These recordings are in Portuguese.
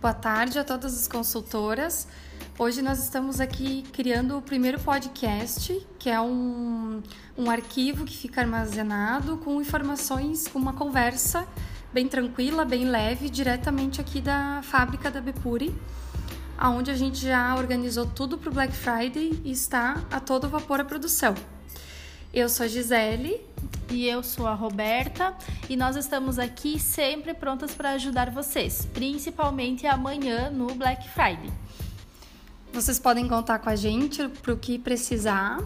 Boa tarde a todas as consultoras. Hoje nós estamos aqui criando o primeiro podcast, que é um, um arquivo que fica armazenado com informações, com uma conversa bem tranquila, bem leve, diretamente aqui da fábrica da Bepuri, aonde a gente já organizou tudo para o Black Friday e está a todo vapor a produção. Eu sou a Gisele. E eu sou a Roberta. E nós estamos aqui sempre prontas para ajudar vocês, principalmente amanhã no Black Friday. Vocês podem contar com a gente para o que precisar.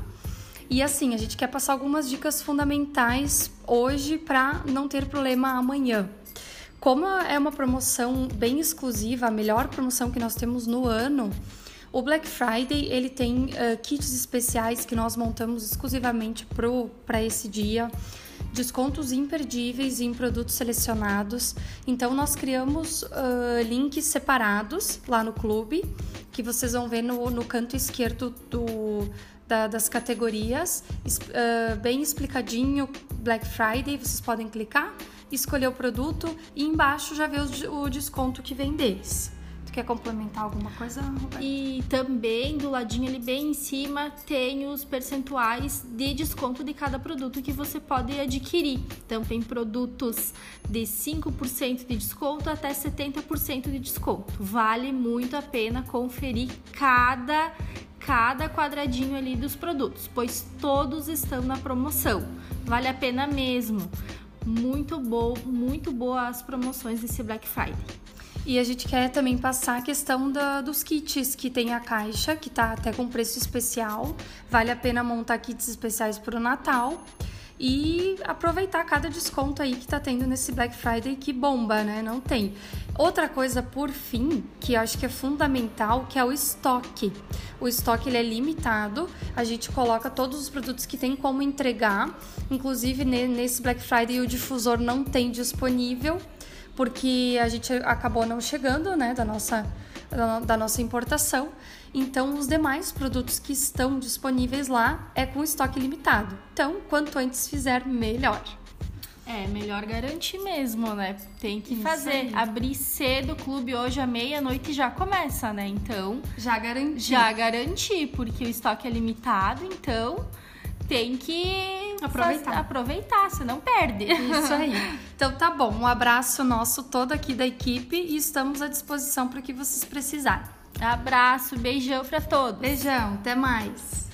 E assim, a gente quer passar algumas dicas fundamentais hoje para não ter problema amanhã. Como é uma promoção bem exclusiva, a melhor promoção que nós temos no ano, o Black Friday ele tem uh, kits especiais que nós montamos exclusivamente para esse dia, descontos imperdíveis em produtos selecionados. Então nós criamos uh, links separados lá no clube que vocês vão ver no, no canto esquerdo do, da, das categorias, uh, bem explicadinho Black Friday. Vocês podem clicar, escolher o produto e embaixo já ver o, o desconto que vem deles. Quer complementar alguma coisa, Roberto? E também do ladinho ali bem em cima tem os percentuais de desconto de cada produto que você pode adquirir. Então tem produtos de 5% de desconto até 70% de desconto. Vale muito a pena conferir cada cada quadradinho ali dos produtos, pois todos estão na promoção. Vale a pena mesmo. Muito bom, muito boas as promoções desse Black Friday. E a gente quer também passar a questão da, dos kits, que tem a caixa, que tá até com preço especial. Vale a pena montar kits especiais para o Natal e aproveitar cada desconto aí que tá tendo nesse Black Friday que bomba, né? Não tem. Outra coisa por fim, que eu acho que é fundamental, que é o estoque. O estoque ele é limitado, a gente coloca todos os produtos que tem como entregar, inclusive nesse Black Friday o difusor não tem disponível porque a gente acabou não chegando, né, da nossa, da nossa importação. Então, os demais produtos que estão disponíveis lá é com estoque limitado. Então, quanto antes fizer, melhor. É, melhor garantir mesmo, né? Tem que Isso fazer. Aí. Abrir cedo o clube hoje à meia-noite já começa, né? Então. Já garantir. Já garantir, porque o estoque é limitado, então tem que aproveitar, faz, aproveitar você não perde. Isso aí. Então tá bom, um abraço nosso todo aqui da equipe e estamos à disposição para o que vocês precisarem. Abraço, beijão para todos. Beijão, até mais.